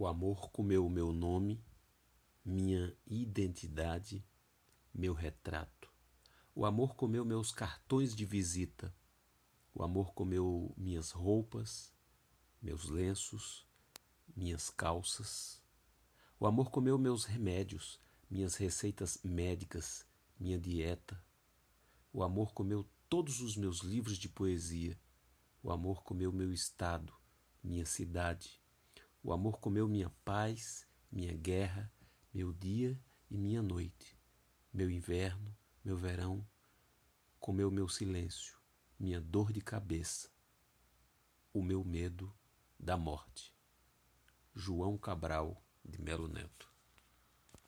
O amor comeu o meu nome, minha identidade, meu retrato. O amor comeu meus cartões de visita. O amor comeu minhas roupas, meus lenços, minhas calças. O amor comeu meus remédios, minhas receitas médicas, minha dieta. O amor comeu todos os meus livros de poesia. O amor comeu meu estado, minha cidade, o amor comeu minha paz, minha guerra, meu dia e minha noite, meu inverno, meu verão, comeu meu silêncio, minha dor de cabeça, o meu medo da morte. João Cabral de Melo Neto